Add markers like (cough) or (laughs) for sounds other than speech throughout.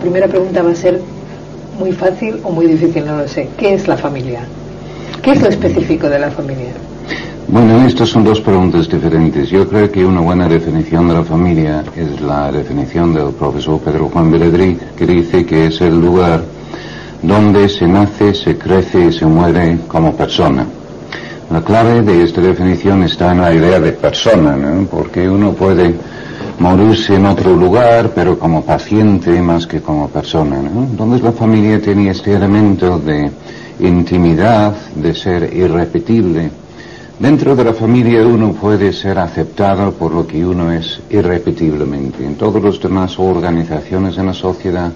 primera pregunta va a ser muy fácil o muy difícil, no lo sé. ¿Qué es la familia? ¿Qué es lo específico de la familia? Bueno, estas son dos preguntas diferentes. Yo creo que una buena definición de la familia es la definición del profesor Pedro Juan Beledrí, que dice que es el lugar donde se nace, se crece y se muere como persona. La clave de esta definición está en la idea de persona, ¿no? porque uno puede morirse en otro lugar, pero como paciente más que como persona. ¿no? Entonces la familia tiene este elemento de intimidad, de ser irrepetible. Dentro de la familia uno puede ser aceptado por lo que uno es irrepetiblemente. En todas las demás organizaciones en la sociedad,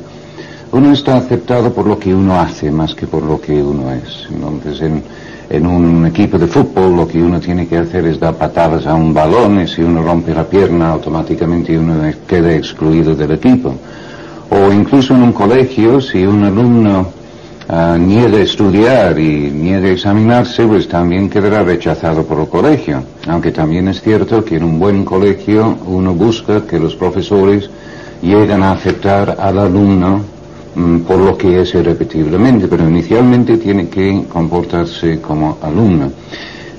uno está aceptado por lo que uno hace más que por lo que uno es. Entonces, en, en un equipo de fútbol lo que uno tiene que hacer es dar patadas a un balón y si uno rompe la pierna automáticamente uno queda excluido del equipo. O incluso en un colegio, si un alumno uh, niega estudiar y niega examinarse, pues también quedará rechazado por el colegio. Aunque también es cierto que en un buen colegio uno busca que los profesores lleguen a aceptar al alumno por lo que es irrepetiblemente, pero inicialmente tiene que comportarse como alumno.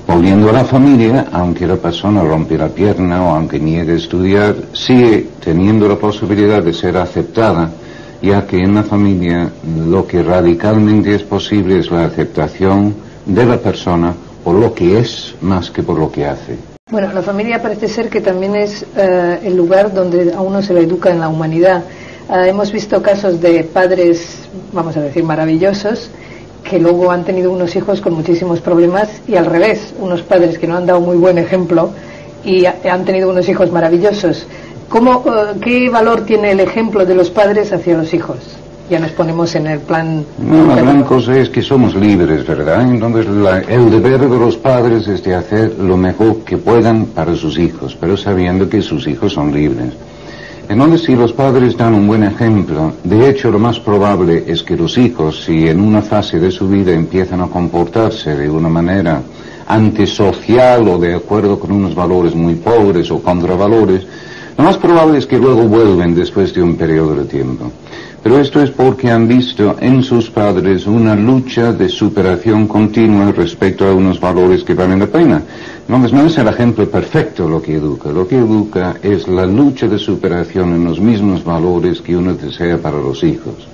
Volviendo a la familia, aunque la persona rompe la pierna o aunque niegue estudiar, sigue teniendo la posibilidad de ser aceptada, ya que en la familia lo que radicalmente es posible es la aceptación de la persona por lo que es más que por lo que hace. Bueno, la familia parece ser que también es eh, el lugar donde a uno se le educa en la humanidad. Ah, hemos visto casos de padres, vamos a decir, maravillosos, que luego han tenido unos hijos con muchísimos problemas y al revés, unos padres que no han dado muy buen ejemplo y han tenido unos hijos maravillosos. ¿Cómo, eh, ¿Qué valor tiene el ejemplo de los padres hacia los hijos? Ya nos ponemos en el plan... No, la gran cosa es que somos libres, ¿verdad? Entonces el deber de los padres es de hacer lo mejor que puedan para sus hijos, pero sabiendo que sus hijos son libres. Entonces, si los padres dan un buen ejemplo, de hecho lo más probable es que los hijos, si en una fase de su vida empiezan a comportarse de una manera antisocial o de acuerdo con unos valores muy pobres o contravalores, lo más probable es que luego vuelven después de un periodo de tiempo. Pero esto es porque han visto en sus padres una lucha de superación continua respecto a unos valores que valen la pena. No, no es el ejemplo perfecto lo que educa. Lo que educa es la lucha de superación en los mismos valores que uno desea para los hijos.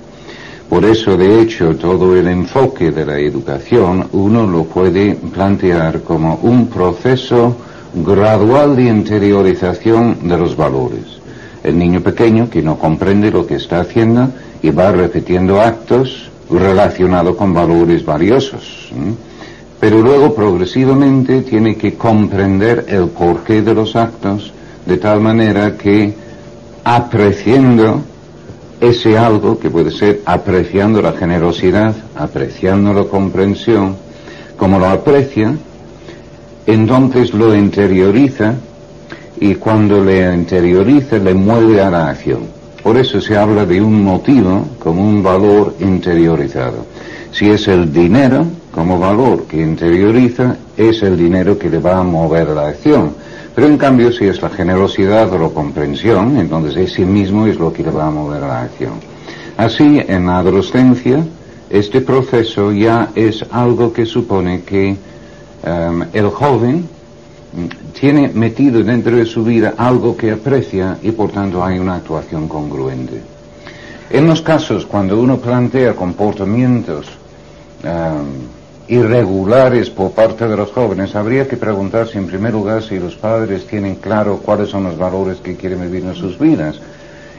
Por eso, de hecho, todo el enfoque de la educación uno lo puede plantear como un proceso gradual de interiorización de los valores. El niño pequeño que no comprende lo que está haciendo y va repitiendo actos relacionados con valores valiosos pero luego progresivamente tiene que comprender el porqué de los actos de tal manera que apreciando ese algo que puede ser apreciando la generosidad, apreciando la comprensión, como lo aprecia, entonces lo interioriza y cuando le interioriza le mueve a la acción. Por eso se habla de un motivo como un valor interiorizado. Si es el dinero, como valor que interioriza es el dinero que le va a mover la acción. Pero en cambio, si es la generosidad o la comprensión, entonces ese mismo es lo que le va a mover la acción. Así, en la adolescencia, este proceso ya es algo que supone que em, el joven tiene metido dentro de su vida algo que aprecia y por tanto hay una actuación congruente. En los casos cuando uno plantea comportamientos em, irregulares por parte de los jóvenes, habría que preguntarse en primer lugar si los padres tienen claro cuáles son los valores que quieren vivir en sus vidas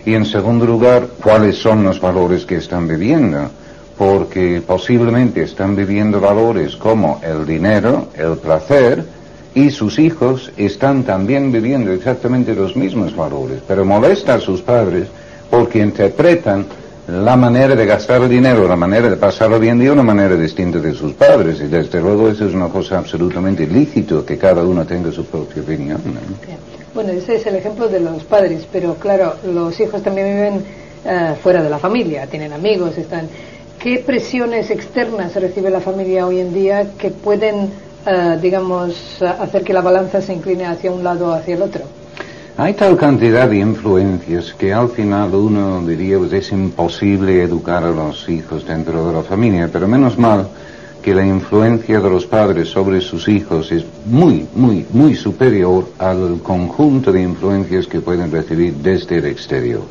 y en segundo lugar cuáles son los valores que están viviendo, porque posiblemente están viviendo valores como el dinero, el placer, y sus hijos están también viviendo exactamente los mismos valores, pero molesta a sus padres porque interpretan la manera de gastar el dinero, la manera de pasarlo bien de una manera distinta de sus padres. Y desde luego eso es una cosa absolutamente lícito, que cada uno tenga su propia opinión. Bueno, ese es el ejemplo de los padres, pero claro, los hijos también viven eh, fuera de la familia, tienen amigos, están... ¿Qué presiones externas recibe la familia hoy en día que pueden, eh, digamos, hacer que la balanza se incline hacia un lado o hacia el otro? Hay tal cantidad de influencias que al final uno diría pues es imposible educar a los hijos dentro de la familia, pero menos mal que la influencia de los padres sobre sus hijos es muy, muy, muy superior al conjunto de influencias que pueden recibir desde el exterior.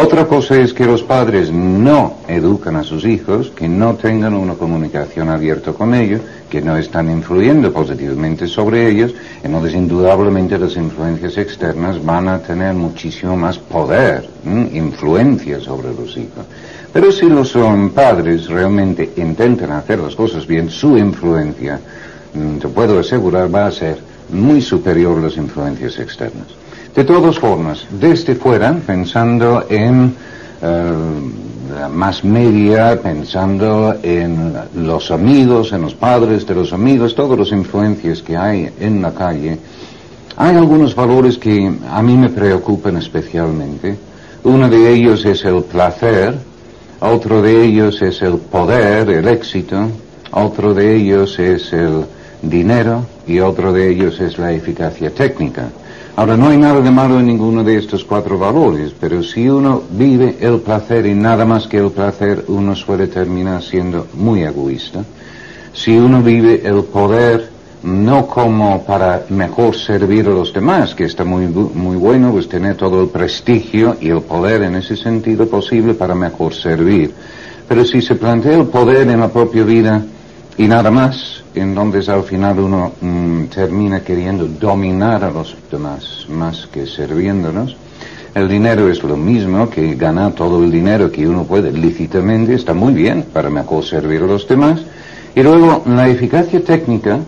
Otra cosa es que los padres no educan a sus hijos, que no tengan una comunicación abierta con ellos, que no están influyendo positivamente sobre ellos, entonces indudablemente las influencias externas van a tener muchísimo más poder, influencia sobre los hijos. Pero si los padres realmente intentan hacer las cosas bien, su influencia, mm, te puedo asegurar, va a ser muy superior a las influencias externas. De todas formas, desde fuera, pensando en eh, la más media, pensando en los amigos, en los padres de los amigos, todas las influencias que hay en la calle, hay algunos valores que a mí me preocupan especialmente. Uno de ellos es el placer, otro de ellos es el poder, el éxito, otro de ellos es el dinero y otro de ellos es la eficacia técnica. Ahora, no hay nada de malo en ninguno de estos cuatro valores, pero si uno vive el placer y nada más que el placer, uno suele terminar siendo muy egoísta. Si uno vive el poder no como para mejor servir a los demás, que está muy, muy bueno, pues tener todo el prestigio y el poder en ese sentido posible para mejor servir. Pero si se plantea el poder en la propia vida y nada más, entonces al final uno mm, termina queriendo dominar a los demás más que sirviéndonos. El dinero es lo mismo que ganar todo el dinero que uno puede lícitamente, está muy bien para mejor servir a los demás. Y luego la eficacia técnica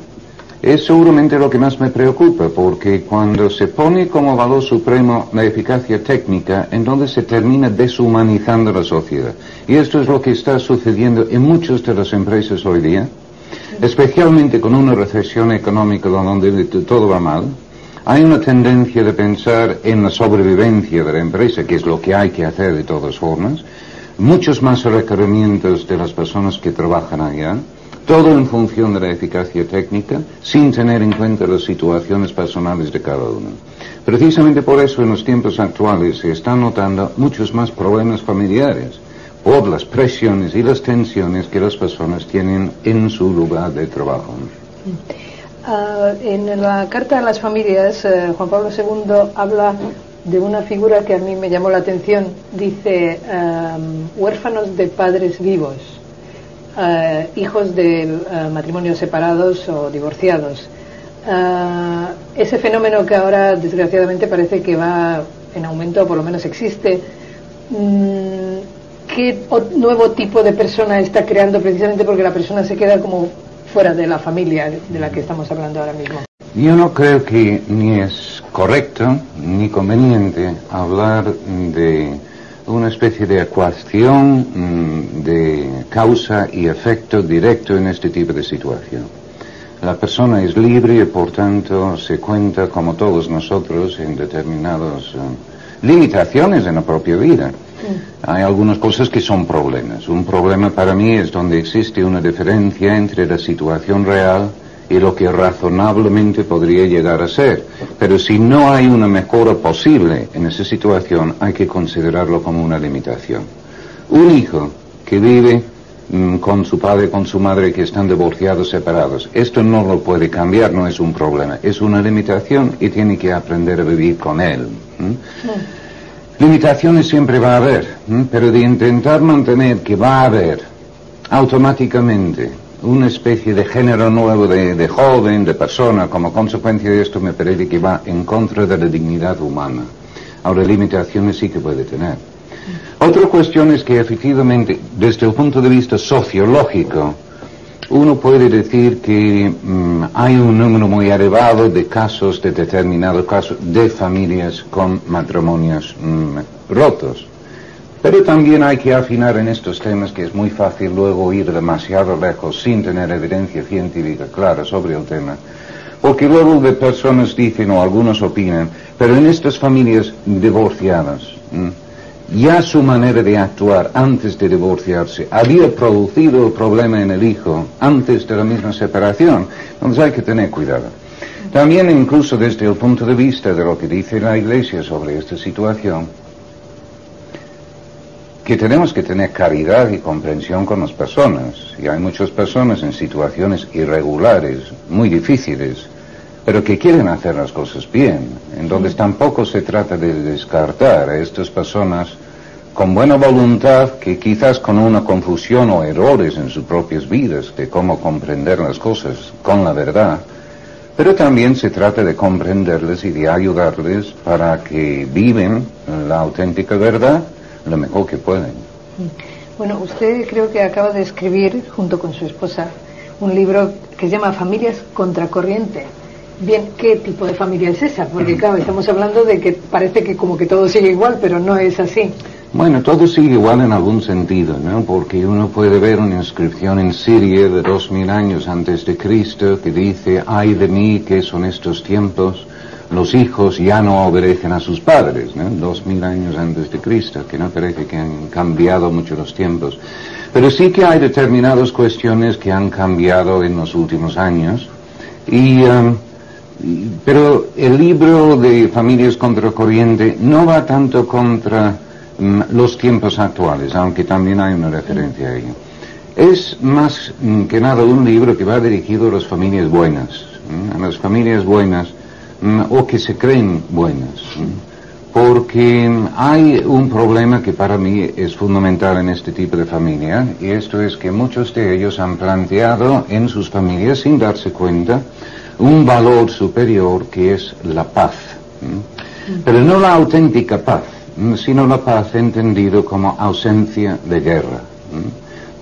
es seguramente lo que más me preocupa, porque cuando se pone como valor supremo la eficacia técnica, entonces se termina deshumanizando la sociedad. Y esto es lo que está sucediendo en muchas de las empresas hoy día especialmente con una recesión económica donde todo va mal, hay una tendencia de pensar en la sobrevivencia de la empresa, que es lo que hay que hacer de todas formas, muchos más requerimientos de las personas que trabajan allá, todo en función de la eficacia técnica, sin tener en cuenta las situaciones personales de cada uno. Precisamente por eso en los tiempos actuales se están notando muchos más problemas familiares por las presiones y las tensiones que las personas tienen en su lugar de trabajo. Ah, en la Carta a las Familias, eh, Juan Pablo II habla de una figura que a mí me llamó la atención. Dice, huérfanos de padres vivos, eh, hijos de eh, matrimonios separados o divorciados. Ah, ese fenómeno que ahora desgraciadamente parece que va en aumento, o por lo menos existe, mm, qué nuevo tipo de persona está creando precisamente porque la persona se queda como fuera de la familia de la que estamos hablando ahora mismo. Yo no creo que ni es correcto ni conveniente hablar de una especie de ecuación mm, de causa y efecto directo en este tipo de situación. La persona es libre y por tanto se cuenta como todos nosotros en determinadas eh, limitaciones en la propia vida. Hay algunas cosas que son problemas. Un problema para mí es donde existe una diferencia entre la situación real y lo que razonablemente podría llegar a ser. Pero si no hay una mejora posible en esa situación, hay que considerarlo como una limitación. Un hijo que vive mm, con su padre, con su madre, que están divorciados, separados, esto no lo puede cambiar, no es un problema, es una limitación y tiene que aprender a vivir con él. Limitaciones siempre va a haber, pero de intentar mantener que va a haber automáticamente una especie de género nuevo de, joven, de persona, como consecuencia de esto me parece que va en contra de la dignidad humana. Ahora, limitaciones sí que puede tener. Otra cuestión es que efectivamente, desde el punto de vista sociológico, uno puede decir que mm, hay un número muy elevado de casos, de determinados casos, de familias con matrimonios mm, rotos. Pero también hay que afinar en estos temas que es muy fácil luego ir demasiado lejos sin tener evidencia científica clara sobre el tema. Porque luego de personas dicen o algunos opinan, pero en estas familias divorciadas, ya su manera de actuar antes de divorciarse había producido el problema en el hijo antes de la misma separación. Entonces hay que tener cuidado. También incluso desde el punto de vista de lo que dice la Iglesia sobre esta situación, que tenemos que tener caridad y comprensión con las personas. Y hay muchas personas en situaciones irregulares, muy difíciles, pero que quieren hacer las cosas bien. Entonces tampoco se trata de descartar a estas personas con buena voluntad que quizás con una confusión o errores en sus propias vidas de cómo comprender las cosas con la verdad, pero también se trata de comprenderles y de ayudarles para que viven la auténtica verdad lo mejor que pueden. Bueno, usted creo que acaba de escribir, junto con su esposa, un libro que se llama Familias Contracorriente. Bien, ¿qué tipo de familia es esa? Porque claro, estamos hablando de que parece que como que todo sigue igual, pero no es así. Bueno, todo sigue igual en algún sentido, ¿no? Porque uno puede ver una inscripción en Siria de dos mil años antes de Cristo que dice, ay de mí que son estos tiempos, los hijos ya no obedecen a sus padres, ¿no? dos mil años antes de Cristo, que no parece que han cambiado mucho los tiempos. Pero sí que hay determinadas cuestiones que han cambiado en los últimos años. Y, um, pero el libro de Familias contra Corriente no va tanto contra um, los tiempos actuales, aunque también hay una referencia a ello. Es más um, que nada un libro que va dirigido a las familias buenas, a las familias buenas Mm, o que se creen buenas. Porque hay un problema que para mí es fundamental en este tipo de familia, y esto es que muchos de ellos han planteado en sus familias, sin darse cuenta, un valor superior que es la paz. Pero no la auténtica paz, sino la paz entendido como ausencia de guerra.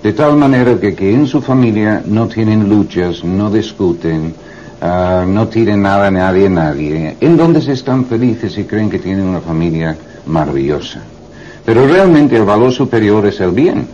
De tal manera que, que en su familia no tienen luchas, no discuten, Ah, no tienen nada a nadie, nadie, en donde se están felices y creen que tienen una familia maravillosa. Pero realmente el valor superior es el bien.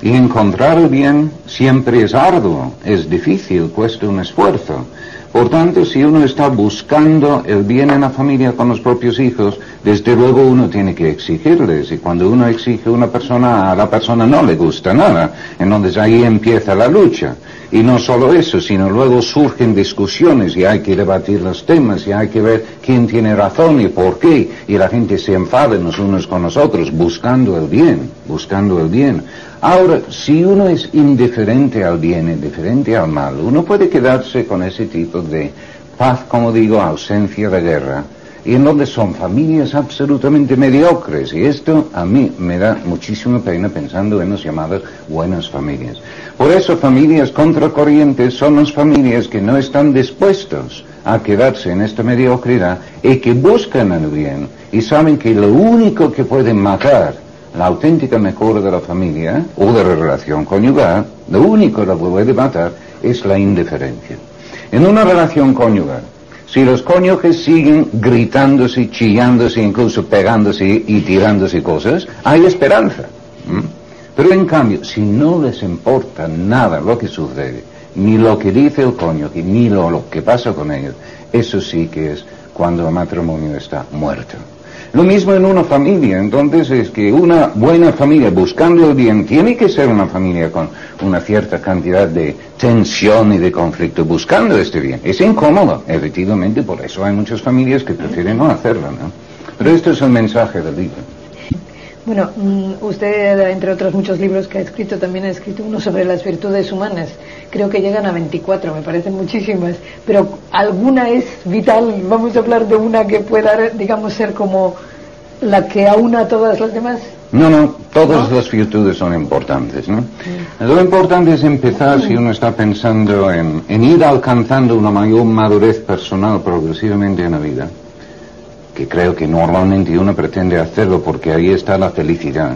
Y encontrar el bien siempre es arduo, es difícil, cuesta un esfuerzo. Por tanto, si uno está buscando el bien en la familia con los propios hijos, desde luego uno tiene que exigirles. Y cuando uno exige a una persona, a la persona no le gusta nada. Entonces ahí empieza la lucha. Y no solo eso, sino luego surgen discusiones y hay que debatir los temas y hay que ver quién tiene razón y por qué. Y la gente se enfada los unos con los otros buscando el bien, buscando el bien. Ahora, si uno es indiferente al bien, indiferente al mal, uno puede quedarse con ese tipo de paz, como digo, ausencia de guerra, y en donde son familias absolutamente mediocres. Y esto a mí me da muchísima pena pensando en las llamadas buenas familias. Por eso familias contracorrientes son las familias que no están dispuestos a quedarse en esta mediocridad y que buscan el bien y saben que lo único que puede matar la auténtica mejora de la familia o de la relación conyugal, lo único que puede matar es la indiferencia. En una relación conyugal, si los cónyuges siguen gritándose, chillándose, incluso pegándose y tirándose cosas, hay esperanza. Pero en cambio, si no les importa nada lo que sucede, ni lo que dice el cónyuge, ni lo, que pasa con ellos, eso sí que es cuando el matrimonio está muerto. Lo mismo en una familia, entonces es que una buena familia buscando el bien tiene que ser una familia con una cierta cantidad de tensión y de conflicto buscando este bien. Es incómodo, efectivamente, por eso hay muchas familias que prefieren no hacerlo, ¿no? Pero este es el mensaje del libro. Bueno, mm, usted, entre otros muchos libros que ha escrito, también ha escrito uno sobre las virtudes humanas. Creo que llegan a 24, me parecen muchísimas. Pero ¿alguna es vital? Vamos a hablar de una que pueda, digamos, ser como la que aúna a todas las demás. No, no, todas las virtudes son importantes, ¿no? Mm. Lo importante es empezar, si uno está pensando en, en ir alcanzando una mayor madurez personal progresivamente en la vida que creo que normalmente uno pretende hacerlo porque ahí está la felicidad.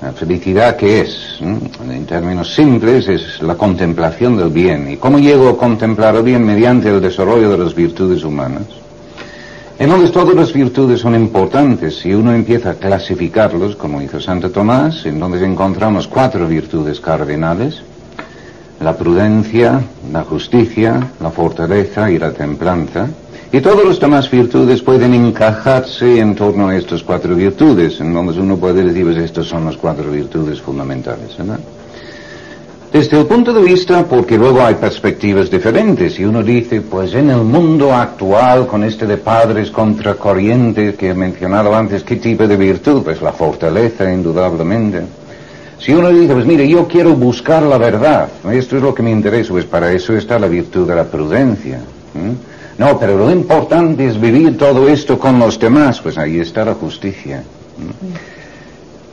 La felicidad que es, en términos simples, es la contemplación del bien. ¿Y cómo llego a contemplar el bien? Mediante el desarrollo de las virtudes humanas. Entonces todas las virtudes son importantes. Si uno empieza a clasificarlos, como hizo Santo Tomás, en donde encontramos cuatro virtudes cardinales, la prudencia, la justicia, la fortaleza y la templanza, y todas las demás virtudes pueden encajarse en torno a estas cuatro virtudes, en donde uno puede decir, pues estas son las cuatro virtudes fundamentales. Desde el punto de vista, porque luego hay perspectivas diferentes, y uno dice, pues en el mundo actual, con este de padres contracorrientes que he mencionado antes, ¿qué tipo de virtud? Pues la fortaleza, indudablemente. Si uno dice, pues mire, yo quiero buscar la verdad, esto es lo que me interesa, pues para eso está la virtud de la prudencia. No, pero lo importante es vivir todo esto con los demás, pues ahí está la justicia.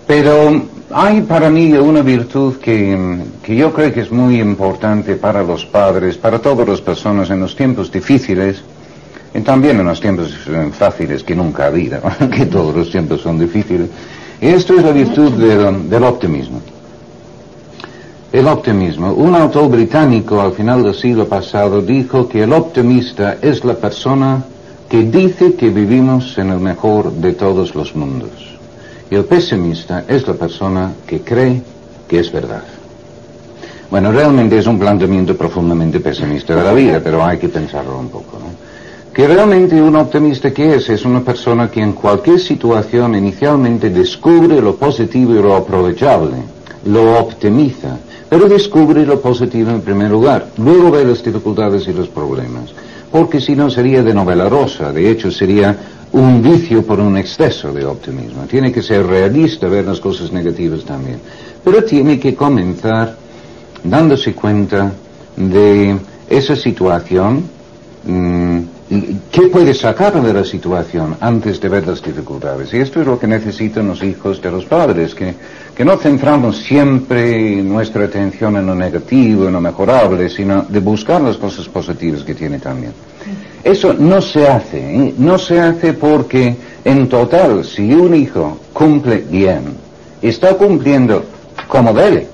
Pero hay para mí una virtud que, que, yo creo que es muy importante para los padres, para todas las personas en los tiempos difíciles y también en los tiempos fáciles que nunca ha habido, (laughs) que todos los tiempos son difíciles. Y esto es la virtud del optimismo. El optimismo. Un autor británico al final del siglo pasado dijo que el optimista es la persona que dice que vivimos en el mejor de todos los mundos. Y el pesimista es la persona que cree que es verdad. Bueno, realmente es un planteamiento profundamente pesimista de la vida, pero hay que pensarlo un poco. Que realmente un optimista que es es una persona que en cualquier situación inicialmente descubre lo positivo y lo aprovechable, lo optimiza, pero descubre lo positivo en primer lugar, luego ve las dificultades y los problemas, porque si no sería de novela rosa, de hecho sería un vicio por un exceso de optimismo. Tiene que ser realista, ver las cosas negativas también. Pero tiene que comenzar dándose cuenta de esa situación, mm, qué puede sacar de la situación antes de ver las dificultades. Y esto es lo que necesitan los hijos de los padres, que, que no centramos siempre nuestra atención en lo negativo, en lo mejorable, sino de buscar las cosas positivas que tiene también. Eso no se hace, ¿eh? no se hace porque en total, si un hijo cumple bien, está cumpliendo como debe.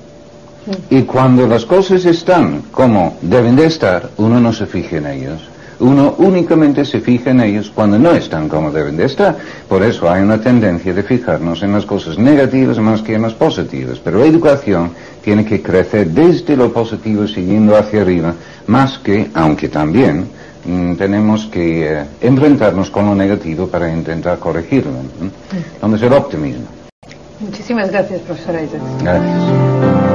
Y cuando las cosas están como deben de estar, uno no se fija en ellos. Uno únicamente se fija en ellos cuando no están como deben de estar. Por eso hay una tendencia de fijarnos en las cosas negativas más que en las positivas. Pero la educación tiene que crecer desde lo positivo siguiendo hacia arriba, más que, aunque también, Mm, tenemos que eh, enfrentarnos con lo negativo para intentar corregirlo. ¿no? es el optimismo. Muchísimas gracias, profesora Gracias.